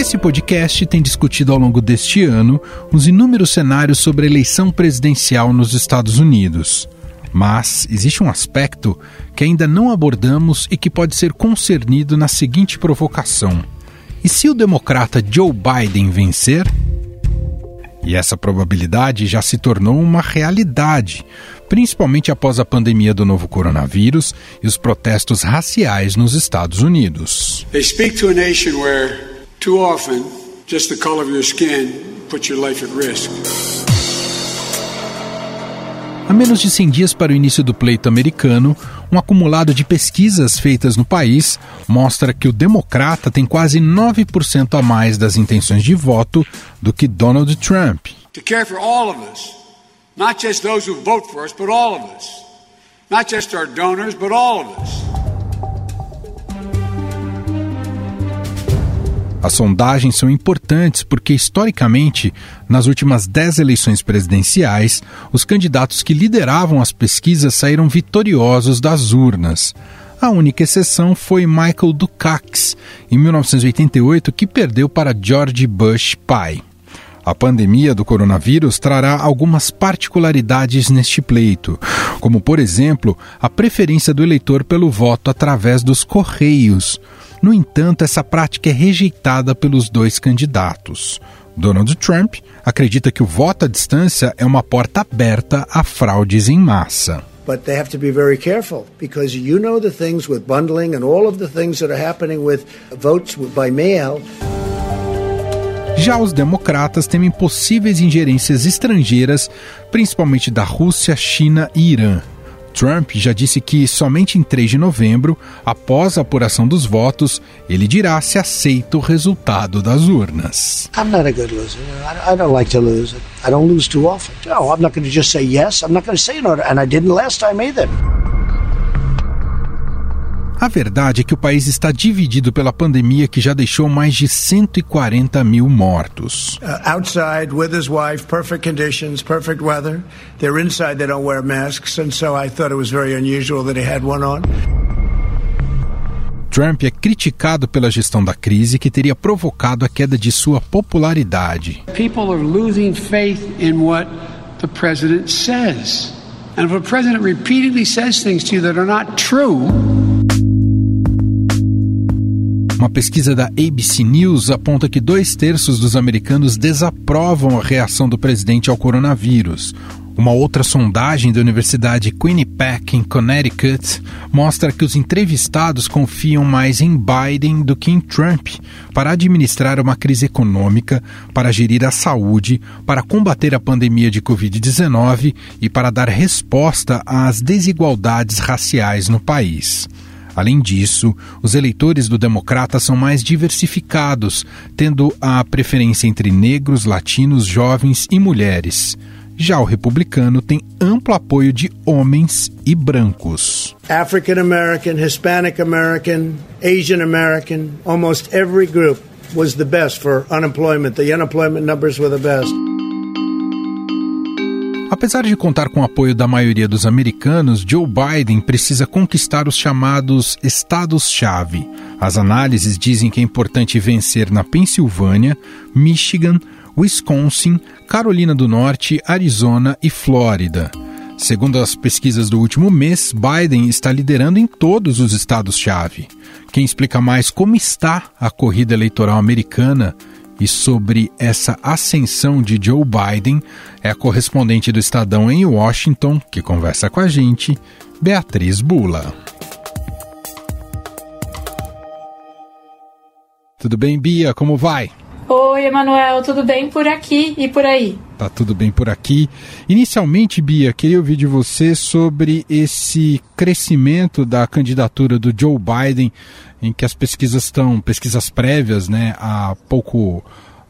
Esse podcast tem discutido ao longo deste ano os inúmeros cenários sobre a eleição presidencial nos Estados Unidos. Mas existe um aspecto que ainda não abordamos e que pode ser concernido na seguinte provocação: e se o democrata Joe Biden vencer? E essa probabilidade já se tornou uma realidade, principalmente após a pandemia do novo coronavírus e os protestos raciais nos Estados Unidos. They speak to a nation where too often just the color of your skin puts your life at risk. A menos de 100 dias para o início do pleito americano, um acumulado de pesquisas feitas no país mostra que o democrata tem quase 9% a mais das intenções de voto do que Donald Trump. To care for all of us, not just those who vote for us, but all of us. Not just our donors, but all of us. As sondagens são importantes porque, historicamente, nas últimas dez eleições presidenciais, os candidatos que lideravam as pesquisas saíram vitoriosos das urnas. A única exceção foi Michael Dukakis, em 1988, que perdeu para George Bush pai. A pandemia do coronavírus trará algumas particularidades neste pleito, como, por exemplo, a preferência do eleitor pelo voto através dos correios. No entanto, essa prática é rejeitada pelos dois candidatos. Donald Trump acredita que o voto à distância é uma porta aberta a fraudes em massa. But they have to be very careful because you know the things with bundling and all of the things that are happening with votes by mail. Já os democratas temem possíveis ingerências estrangeiras, principalmente da Rússia, China e Irã. Trump já disse que somente em 3 de novembro, após a apuração dos votos, ele dirá se aceita o resultado das urnas. I'm not a good loser. I don't like to lose. I don't lose too often. No, I'm not going to just say yes. I'm not going to say no, and I didn't last time either. A verdade é que o país está dividido pela pandemia que já deixou mais de 140 mil mortos. Uh, outside with his wife, perfect conditions, perfect weather. They're inside, they don't wear masks, and so I thought it was very unusual that he had one on. Trump é criticado pela gestão da crise que teria provocado a queda de sua popularidade. People are losing faith in what the president says. And if a president repeatedly says things to you that are not true, uma pesquisa da ABC News aponta que dois terços dos americanos desaprovam a reação do presidente ao coronavírus. Uma outra sondagem da Universidade Quinnipiac, em Connecticut, mostra que os entrevistados confiam mais em Biden do que em Trump para administrar uma crise econômica, para gerir a saúde, para combater a pandemia de Covid-19 e para dar resposta às desigualdades raciais no país. Além disso, os eleitores do Democrata são mais diversificados, tendo a preferência entre negros, latinos, jovens e mulheres. Já o republicano tem amplo apoio de homens e brancos. African American, Hispanic American, Asian American, almost every group was the best for unemployment. The unemployment numbers were the best. Apesar de contar com o apoio da maioria dos americanos, Joe Biden precisa conquistar os chamados estados-chave. As análises dizem que é importante vencer na Pensilvânia, Michigan, Wisconsin, Carolina do Norte, Arizona e Flórida. Segundo as pesquisas do último mês, Biden está liderando em todos os estados-chave. Quem explica mais como está a corrida eleitoral americana e sobre essa ascensão de Joe Biden é a correspondente do Estadão em Washington, que conversa com a gente, Beatriz Bula. Tudo bem, Bia? Como vai? Oi, Emanuel, tudo bem por aqui e por aí? Tá tudo bem por aqui. Inicialmente, Bia, queria ouvir de você sobre esse crescimento da candidatura do Joe Biden em que as pesquisas estão, pesquisas prévias, né, há pouco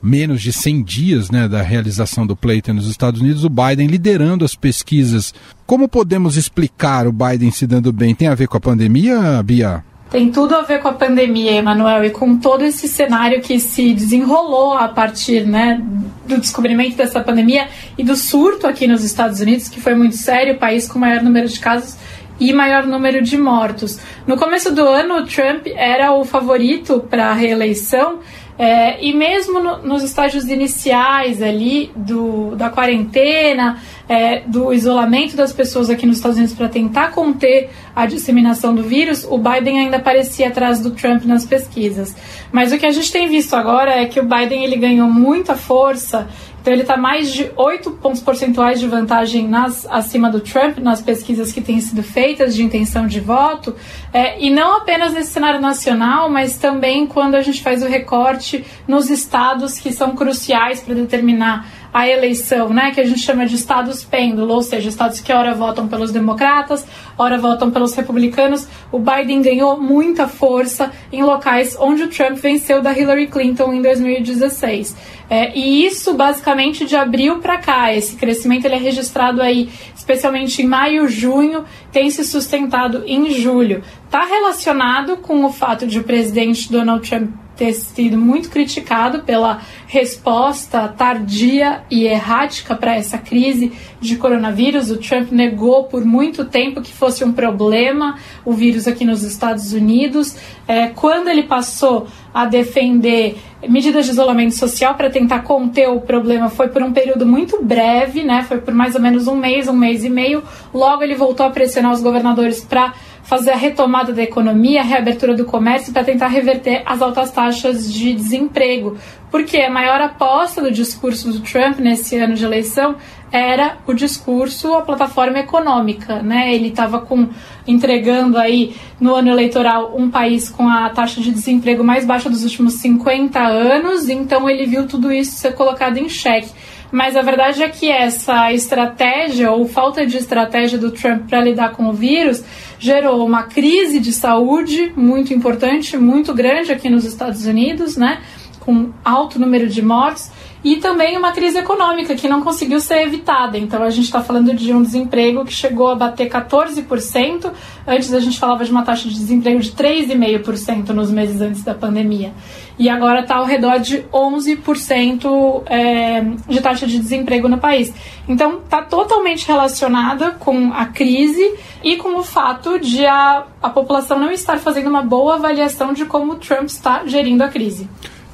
menos de 100 dias né, da realização do pleito nos Estados Unidos, o Biden liderando as pesquisas. Como podemos explicar o Biden se dando bem? Tem a ver com a pandemia, Bia? Tem tudo a ver com a pandemia, Emanuel, e com todo esse cenário que se desenrolou a partir né, do descobrimento dessa pandemia e do surto aqui nos Estados Unidos, que foi muito sério, o país com o maior número de casos e maior número de mortos. No começo do ano, o Trump era o favorito para a reeleição, É, e mesmo no, nos estágios iniciais ali do, da quarentena, é, do isolamento das pessoas aqui nos Estados Unidos para tentar conter a disseminação do vírus, o Biden ainda parecia atrás do Trump nas pesquisas. Mas o que a gente tem visto agora é que o Biden ele ganhou muita força então ele está mais de 8 pontos percentuais de vantagem nas, acima do Trump nas pesquisas que têm sido feitas de intenção de voto, é, e não apenas nesse cenário nacional, mas também quando a gente faz o recorte nos estados que são cruciais para determinar a eleição, né, que a gente chama de estados pêndulo, ou seja, estados que ora votam pelos democratas, ora votam pelos republicanos. O Biden ganhou muita força em locais onde o Trump venceu da Hillary Clinton em 2016. É, e isso basicamente de abril para cá, esse crescimento ele é registrado aí, especialmente em maio, junho, tem se sustentado em julho. Está relacionado com o fato de o presidente Donald Trump ter sido muito criticado pela resposta tardia e errática para essa crise de coronavírus. O Trump negou por muito tempo que fosse um problema o vírus aqui nos Estados Unidos. É, quando ele passou a defender medidas de isolamento social para tentar conter o problema foi por um período muito breve, né? Foi por mais ou menos um mês, um mês e meio. Logo ele voltou a pressionar os governadores para fazer a retomada da economia, a reabertura do comércio para tentar reverter as altas taxas de desemprego. Porque a maior aposta do discurso do Trump nesse ano de eleição era o discurso, a plataforma econômica, né? Ele estava com entregando aí no ano eleitoral um país com a taxa de desemprego mais baixa dos últimos 50 anos, então ele viu tudo isso ser colocado em xeque. Mas a verdade é que essa estratégia ou falta de estratégia do Trump para lidar com o vírus gerou uma crise de saúde muito importante, muito grande aqui nos Estados Unidos, né? Com alto número de mortes e também uma crise econômica que não conseguiu ser evitada. Então a gente está falando de um desemprego que chegou a bater 14%. Antes a gente falava de uma taxa de desemprego de 3,5% nos meses antes da pandemia. E agora está ao redor de 11% é, de taxa de desemprego no país. Então está totalmente relacionada com a crise e com o fato de a, a população não estar fazendo uma boa avaliação de como o Trump está gerindo a crise.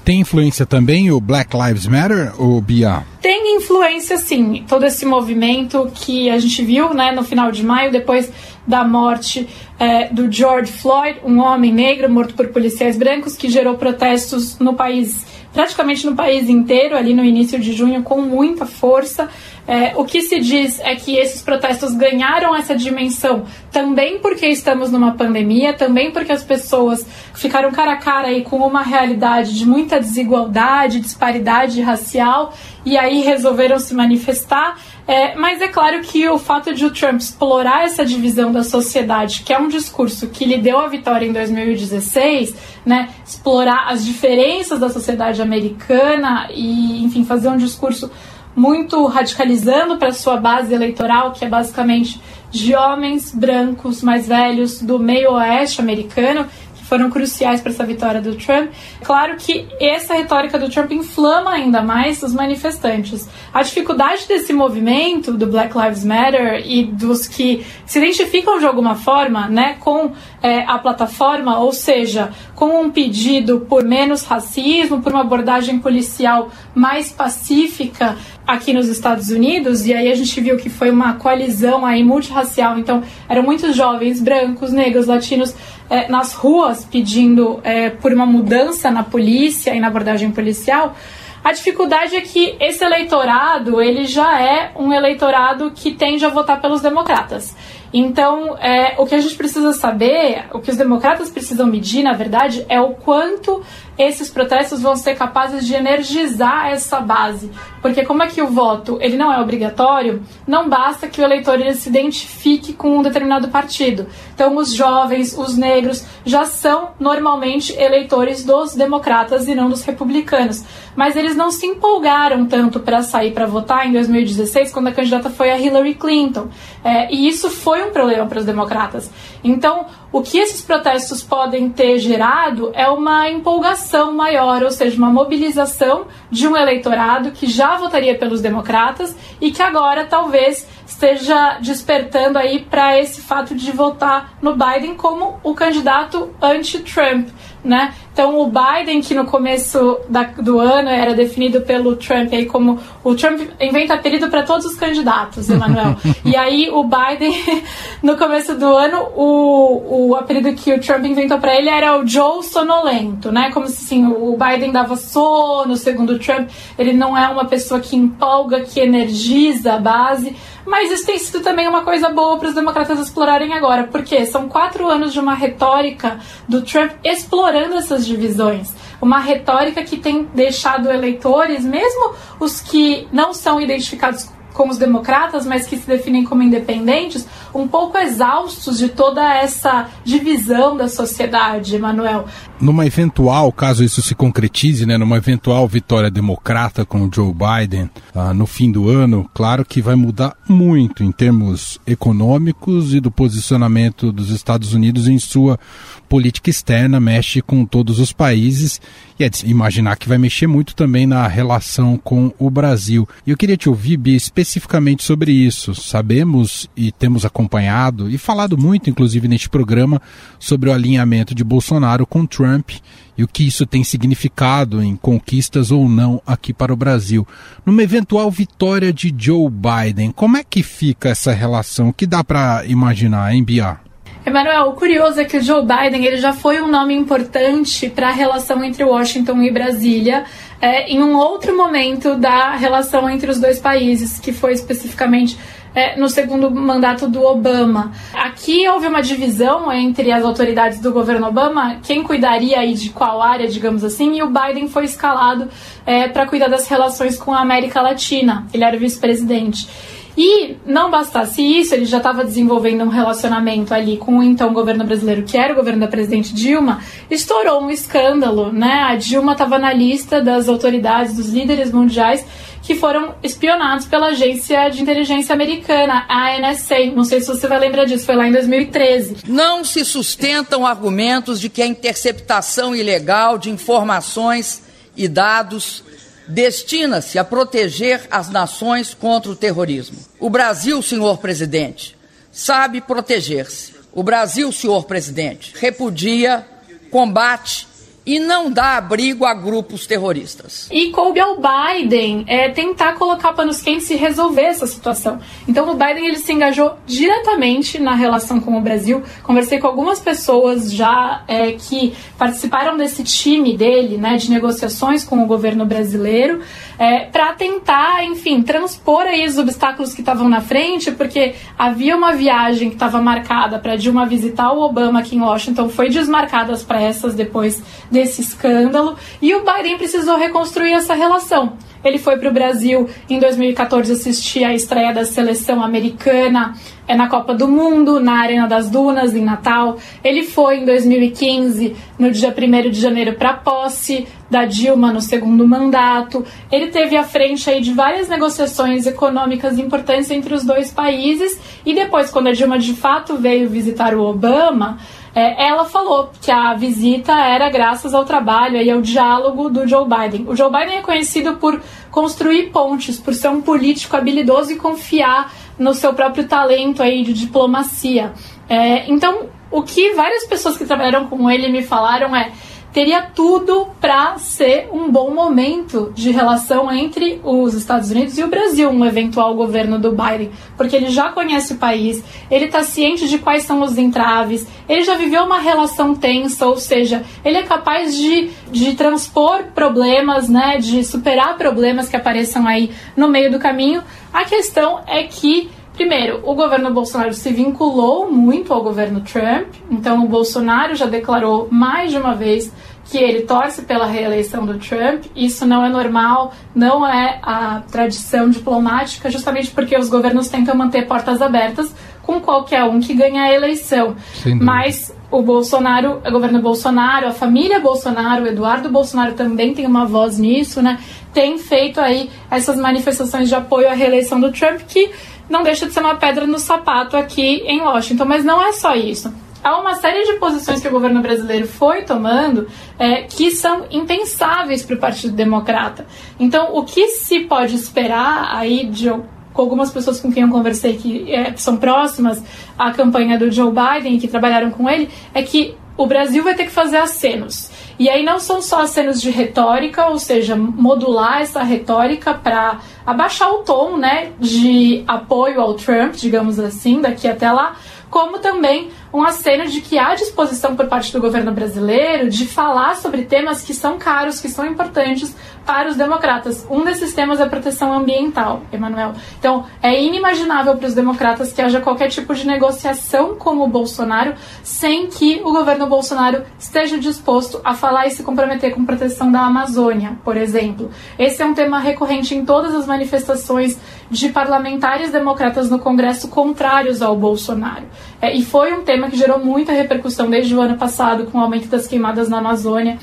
Tem influência também o Black Lives Matter, ou Bia? Tem influência, sim. Todo esse movimento que a gente viu né, no final de maio, depois da morte é, do George Floyd, um homem negro morto por policiais brancos, que gerou protestos no país, praticamente no país inteiro, ali no início de junho, com muita força. É, o que se diz é que esses protestos ganharam essa dimensão também porque estamos numa pandemia, também porque as pessoas ficaram cara a cara aí com uma realidade de muita desigualdade, disparidade racial e aí resolveram se manifestar. É, mas é claro que o fato de o Trump explorar essa divisão da sociedade, que é um discurso que lhe deu a vitória em 2016, né, explorar as diferenças da sociedade americana e, enfim, fazer um discurso muito radicalizando para sua base eleitoral, que é basicamente de homens brancos mais velhos do meio oeste americano, foram cruciais para essa vitória do Trump. Claro que essa retórica do Trump inflama ainda mais os manifestantes. A dificuldade desse movimento do Black Lives Matter e dos que se identificam de alguma forma né, com é, a plataforma, ou seja, com um pedido por menos racismo, por uma abordagem policial mais pacífica aqui nos Estados Unidos, e aí a gente viu que foi uma coalizão aí multirracial, então eram muitos jovens brancos, negros, latinos é, nas ruas pedindo é, por uma mudança na polícia e na abordagem policial. A dificuldade é que esse eleitorado ele já é um eleitorado que tende a votar pelos democratas. Então, é, o que a gente precisa saber, o que os democratas precisam medir, na verdade, é o quanto esses protestos vão ser capazes de energizar essa base. Porque como é que o voto ele não é obrigatório, não basta que o eleitor ele se identifique com um determinado partido. Então, os jovens, os negros, já são normalmente eleitores dos democratas e não dos republicanos. Mas eles não se empolgaram tanto para sair para votar em 2016, quando a candidata foi a Hillary Clinton. É, e isso foi um problema para os democratas. Então, o que esses protestos podem ter gerado é uma empolgação maior, ou seja, uma mobilização de um eleitorado que já votaria pelos democratas e que agora talvez esteja despertando aí para esse fato de votar no Biden como o candidato anti-Trump né? Então o Biden, que no começo da, do ano era definido pelo Trump aí como o Trump inventa apelido para todos os candidatos, Emanuel. e aí o Biden, no começo do ano, o, o apelido que o Trump inventou para ele era o Joe sonolento, né? Como se assim, o Biden dava sono, segundo o Trump, ele não é uma pessoa que empolga, que energiza a base. Mas isso tem sido também uma coisa boa para os democratas explorarem agora, porque são quatro anos de uma retórica do Trump explorando essas divisões. Uma retórica que tem deixado eleitores, mesmo os que não são identificados com os democratas, mas que se definem como independentes, um pouco exaustos de toda essa divisão da sociedade, Manuel. Numa eventual, caso isso se concretize, né, numa eventual vitória democrata com o Joe Biden uh, no fim do ano, claro que vai mudar muito em termos econômicos e do posicionamento dos Estados Unidos em sua política externa, mexe com todos os países e é de imaginar que vai mexer muito também na relação com o Brasil. E eu queria te ouvir, Bia, especificamente sobre isso. Sabemos e temos acompanhado e falado muito, inclusive neste programa, sobre o alinhamento de Bolsonaro com Trump e o que isso tem significado em conquistas ou não aqui para o Brasil. Numa eventual vitória de Joe Biden, como é que fica essa relação? O que dá para imaginar, hein, Bia? Emanuel, o curioso é que o Joe Biden ele já foi um nome importante para a relação entre Washington e Brasília é, em um outro momento da relação entre os dois países, que foi especificamente é, no segundo mandato do Obama. Aqui houve uma divisão entre as autoridades do governo Obama, quem cuidaria aí de qual área, digamos assim, e o Biden foi escalado é, para cuidar das relações com a América Latina. Ele era vice-presidente. E não bastasse isso, ele já estava desenvolvendo um relacionamento ali com o então governo brasileiro, que era o governo da presidente Dilma, estourou um escândalo, né? A Dilma estava na lista das autoridades, dos líderes mundiais que foram espionados pela agência de inteligência americana, a NSA. Não sei se você vai lembrar disso, foi lá em 2013. Não se sustentam argumentos de que a interceptação ilegal de informações e dados destina-se a proteger as nações contra o terrorismo. O Brasil, senhor presidente, sabe proteger-se. O Brasil, senhor presidente, repudia, combate e não dá abrigo a grupos terroristas. E coube ao Biden é, tentar colocar panos quentes e resolver essa situação. Então o Biden ele se engajou diretamente na relação com o Brasil. Conversei com algumas pessoas já é, que participaram desse time dele, né, de negociações com o governo brasileiro, é, para tentar, enfim, transpor aí os obstáculos que estavam na frente, porque havia uma viagem que estava marcada para Dilma visitar o Obama aqui em Washington, foi desmarcada às pressas depois desse escândalo e o Biden precisou reconstruir essa relação. Ele foi para o Brasil em 2014 assistir à estreia da seleção americana é na Copa do Mundo, na Arena das Dunas, em Natal. Ele foi em 2015, no dia 1 de janeiro, para a posse da Dilma no segundo mandato. Ele teve à frente aí de várias negociações econômicas importantes entre os dois países. E depois, quando a Dilma de fato veio visitar o Obama, é, ela falou que a visita era graças ao trabalho e ao diálogo do Joe Biden. O Joe Biden é conhecido por construir pontes, por ser um político habilidoso e confiar no seu próprio talento aí de diplomacia. É, então, o que várias pessoas que trabalharam com ele me falaram é teria tudo para ser um bom momento de relação entre os Estados Unidos e o Brasil, um eventual governo do Biden, porque ele já conhece o país, ele está ciente de quais são os entraves, ele já viveu uma relação tensa, ou seja, ele é capaz de, de transpor problemas, né, de superar problemas que apareçam aí no meio do caminho. A questão é que Primeiro, o governo Bolsonaro se vinculou muito ao governo Trump, então o Bolsonaro já declarou mais de uma vez que ele torce pela reeleição do Trump. Isso não é normal, não é a tradição diplomática, justamente porque os governos tentam manter portas abertas com qualquer um que ganha a eleição. Mas o Bolsonaro, o governo Bolsonaro, a família Bolsonaro, o Eduardo Bolsonaro também tem uma voz nisso, né? Tem feito aí essas manifestações de apoio à reeleição do Trump que não deixa de ser uma pedra no sapato aqui em Washington. Mas não é só isso. Há uma série de posições que o governo brasileiro foi tomando é, que são impensáveis para o Partido Democrata. Então, o que se pode esperar aí de com algumas pessoas com quem eu conversei que é, são próximas à campanha do Joe Biden e que trabalharam com ele, é que o Brasil vai ter que fazer acenos. E aí não são só acenos de retórica, ou seja, modular essa retórica para abaixar o tom né, de apoio ao Trump, digamos assim, daqui até lá, como também um aceno de que há disposição por parte do governo brasileiro de falar sobre temas que são caros, que são importantes para os democratas. Um desses temas é a proteção ambiental, Emanuel. Então, é inimaginável para os democratas que haja qualquer tipo de negociação com o Bolsonaro sem que o governo Bolsonaro esteja disposto a falar e se comprometer com proteção da Amazônia, por exemplo. Esse é um tema recorrente em todas as manifestações de parlamentares democratas no Congresso contrários ao Bolsonaro. É, e foi um tema que gerou muita repercussão desde o ano passado, com o aumento das queimadas na Amazônia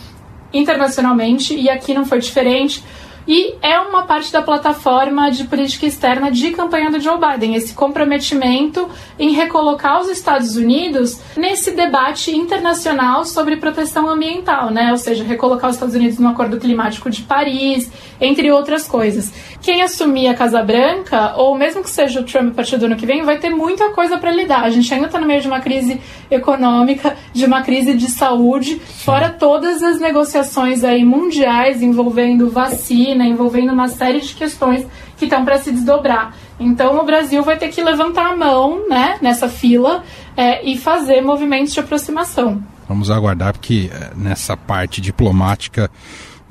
internacionalmente, e aqui não foi diferente e é uma parte da plataforma de política externa de campanha do Joe Biden, esse comprometimento em recolocar os Estados Unidos nesse debate internacional sobre proteção ambiental, né? Ou seja, recolocar os Estados Unidos no Acordo Climático de Paris, entre outras coisas. Quem assumir a Casa Branca, ou mesmo que seja o Trump a partir do ano que vem, vai ter muita coisa para lidar. A gente ainda está no meio de uma crise econômica, de uma crise de saúde, fora todas as negociações aí mundiais envolvendo vacina Envolvendo uma série de questões que estão para se desdobrar. Então o Brasil vai ter que levantar a mão né, nessa fila é, e fazer movimentos de aproximação. Vamos aguardar, porque é, nessa parte diplomática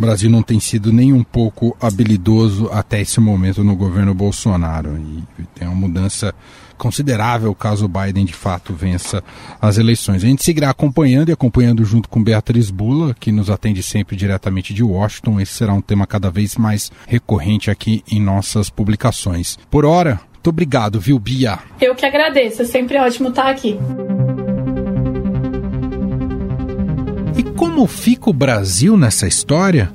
o Brasil não tem sido nem um pouco habilidoso até esse momento no governo Bolsonaro. E tem uma mudança considerável caso o Biden de fato vença as eleições. A gente seguirá acompanhando e acompanhando junto com Beatriz Bula, que nos atende sempre diretamente de Washington. Esse será um tema cada vez mais recorrente aqui em nossas publicações. Por hora, muito obrigado, viu, Bia? Eu que agradeço, é sempre ótimo estar aqui. E como fica o Brasil nessa história?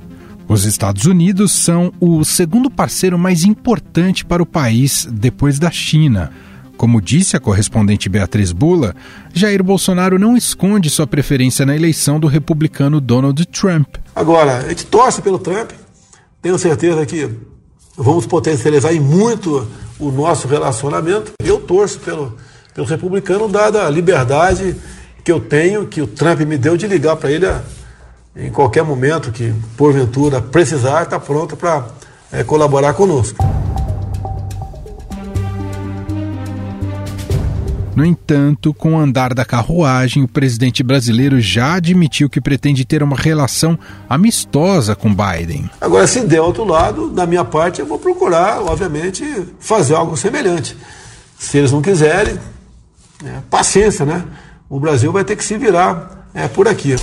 Os Estados Unidos são o segundo parceiro mais importante para o país depois da China. Como disse a correspondente Beatriz Bula, Jair Bolsonaro não esconde sua preferência na eleição do republicano Donald Trump. Agora, a gente torce pelo Trump, tenho certeza que vamos potencializar muito o nosso relacionamento. Eu torço pelo, pelo republicano, dada a liberdade que eu tenho, que o Trump me deu de ligar para ele a, em qualquer momento que, porventura, precisar, está pronto para é, colaborar conosco. No entanto, com o andar da carruagem, o presidente brasileiro já admitiu que pretende ter uma relação amistosa com Biden. Agora, se der outro lado, da minha parte, eu vou procurar, obviamente, fazer algo semelhante. Se eles não quiserem, é, paciência, né? O Brasil vai ter que se virar é, por aqui.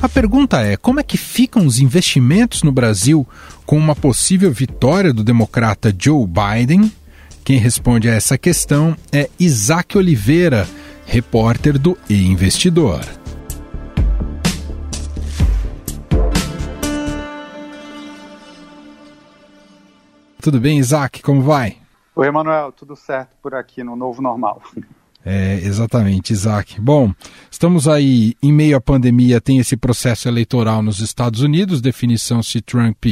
A pergunta é: como é que ficam os investimentos no Brasil com uma possível vitória do democrata Joe Biden? Quem responde a essa questão é Isaac Oliveira, repórter do E Investidor. Tudo bem, Isaac? Como vai? Oi, Emanuel, tudo certo por aqui no novo normal. É, exatamente, Isaac. Bom, estamos aí em meio à pandemia, tem esse processo eleitoral nos Estados Unidos, definição se Trump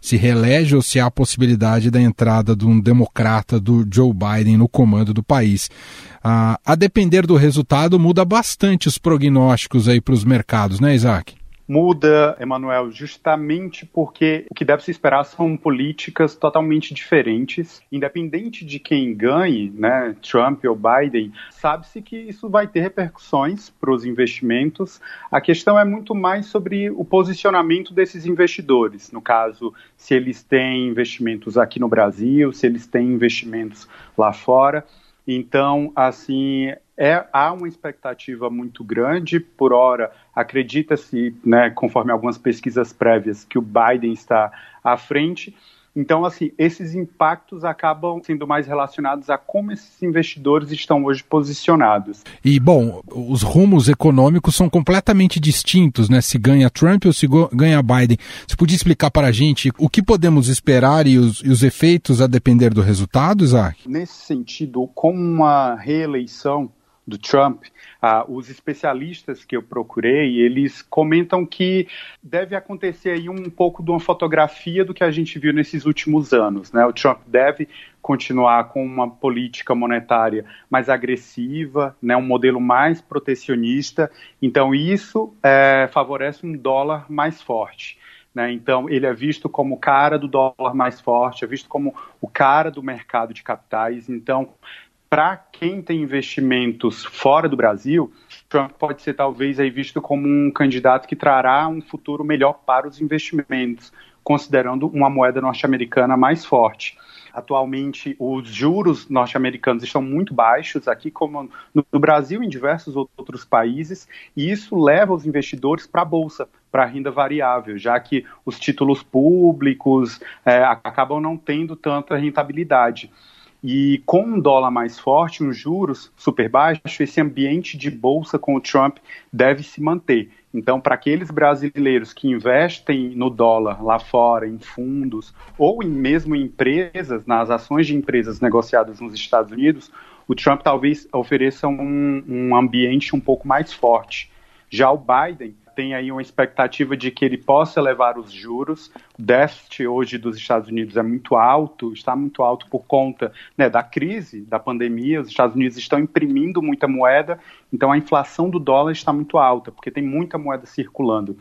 se reelege ou se há a possibilidade da entrada de um democrata do Joe Biden no comando do país. Ah, a depender do resultado, muda bastante os prognósticos aí para os mercados, né, Isaac? Muda, Emanuel, justamente porque o que deve se esperar são políticas totalmente diferentes. Independente de quem ganhe, né, Trump ou Biden, sabe-se que isso vai ter repercussões para os investimentos. A questão é muito mais sobre o posicionamento desses investidores. No caso, se eles têm investimentos aqui no Brasil, se eles têm investimentos lá fora. Então, assim, é, há uma expectativa muito grande. Por hora, acredita-se, né, conforme algumas pesquisas prévias, que o Biden está à frente. Então, assim, esses impactos acabam sendo mais relacionados a como esses investidores estão hoje posicionados. E, bom, os rumos econômicos são completamente distintos, né? Se ganha Trump ou se ganha Biden. Você podia explicar para a gente o que podemos esperar e os, e os efeitos a depender do resultado, Isaac? Nesse sentido, com uma reeleição do Trump, ah, os especialistas que eu procurei, eles comentam que deve acontecer aí um pouco de uma fotografia do que a gente viu nesses últimos anos. Né? O Trump deve continuar com uma política monetária mais agressiva, né, um modelo mais protecionista. Então, isso é, favorece um dólar mais forte. Né? Então, ele é visto como o cara do dólar mais forte, é visto como o cara do mercado de capitais. Então, para quem tem investimentos fora do Brasil, Trump pode ser talvez aí visto como um candidato que trará um futuro melhor para os investimentos, considerando uma moeda norte-americana mais forte. Atualmente, os juros norte-americanos estão muito baixos, aqui como no Brasil e em diversos outros países, e isso leva os investidores para a bolsa, para a renda variável, já que os títulos públicos é, acabam não tendo tanta rentabilidade. E com um dólar mais forte, uns juros super baixos, esse ambiente de bolsa com o Trump deve se manter. Então, para aqueles brasileiros que investem no dólar lá fora, em fundos, ou em, mesmo em empresas, nas ações de empresas negociadas nos Estados Unidos, o Trump talvez ofereça um, um ambiente um pouco mais forte. Já o Biden tem aí uma expectativa de que ele possa elevar os juros. O déficit hoje dos Estados Unidos é muito alto, está muito alto por conta né, da crise, da pandemia. Os Estados Unidos estão imprimindo muita moeda, então a inflação do dólar está muito alta, porque tem muita moeda circulando.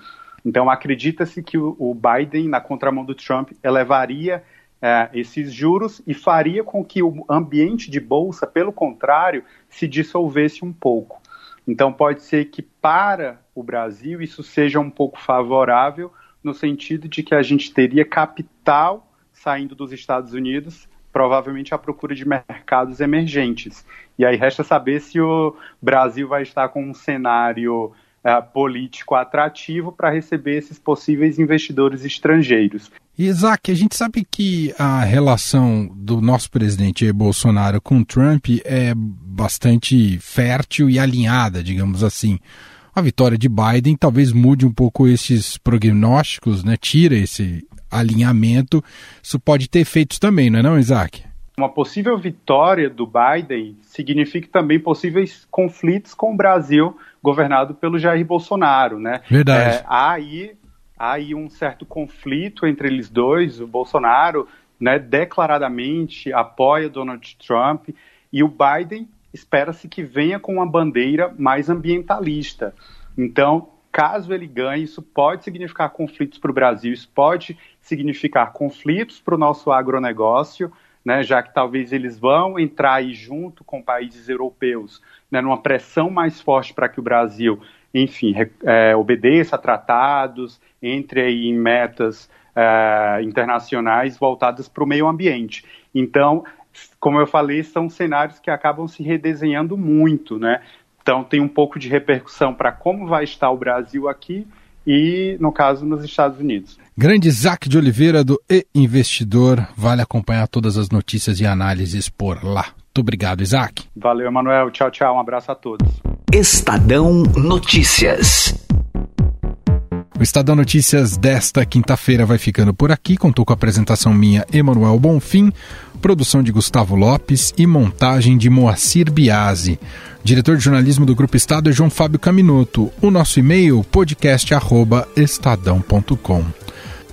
Então acredita-se que o Biden, na contramão do Trump, elevaria é, esses juros e faria com que o ambiente de bolsa, pelo contrário, se dissolvesse um pouco. Então pode ser que para o Brasil isso seja um pouco favorável no sentido de que a gente teria capital saindo dos Estados Unidos, provavelmente à procura de mercados emergentes. E aí resta saber se o Brasil vai estar com um cenário uh, político atrativo para receber esses possíveis investidores estrangeiros. Isaac, a gente sabe que a relação do nosso presidente Bolsonaro com Trump é bastante fértil e alinhada, digamos assim. A vitória de Biden talvez mude um pouco esses prognósticos, né? Tira esse alinhamento. Isso pode ter efeitos também, não é não, Isaac? Uma possível vitória do Biden significa também possíveis conflitos com o Brasil governado pelo Jair Bolsonaro, né? Verdade. É, há aí há aí um certo conflito entre eles dois. O Bolsonaro, né, declaradamente apoia Donald Trump e o Biden espera-se que venha com uma bandeira mais ambientalista. Então, caso ele ganhe, isso pode significar conflitos para o Brasil, isso pode significar conflitos para o nosso agronegócio, né, já que talvez eles vão entrar aí junto com países europeus, né, numa pressão mais forte para que o Brasil, enfim, é, obedeça a tratados, entre aí em metas é, internacionais voltadas para o meio ambiente. Então, como eu falei, são cenários que acabam se redesenhando muito, né? Então tem um pouco de repercussão para como vai estar o Brasil aqui e, no caso, nos Estados Unidos. Grande Isaac de Oliveira do E Investidor. Vale acompanhar todas as notícias e análises por lá. Muito obrigado, Isaac. Valeu, Emanuel. Tchau, tchau. Um abraço a todos. Estadão Notícias. O Estadão Notícias desta quinta-feira vai ficando por aqui. Contou com a apresentação minha, Emanuel Bonfim, produção de Gustavo Lopes e montagem de Moacir Biasi. Diretor de jornalismo do Grupo Estado é João Fábio Caminoto. O nosso e-mail, podcast.estadão.com.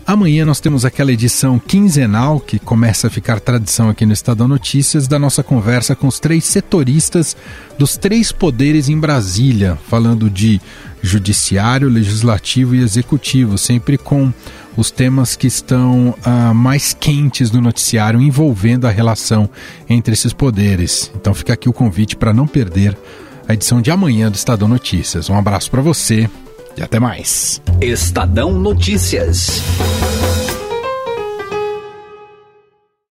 Amanhã nós temos aquela edição quinzenal que começa a ficar tradição aqui no Estadão Notícias da nossa conversa com os três setoristas dos três poderes em Brasília, falando de judiciário, legislativo e executivo, sempre com os temas que estão uh, mais quentes do noticiário envolvendo a relação entre esses poderes. Então fica aqui o convite para não perder a edição de amanhã do Estadão Notícias. Um abraço para você e até mais. Estadão Notícias.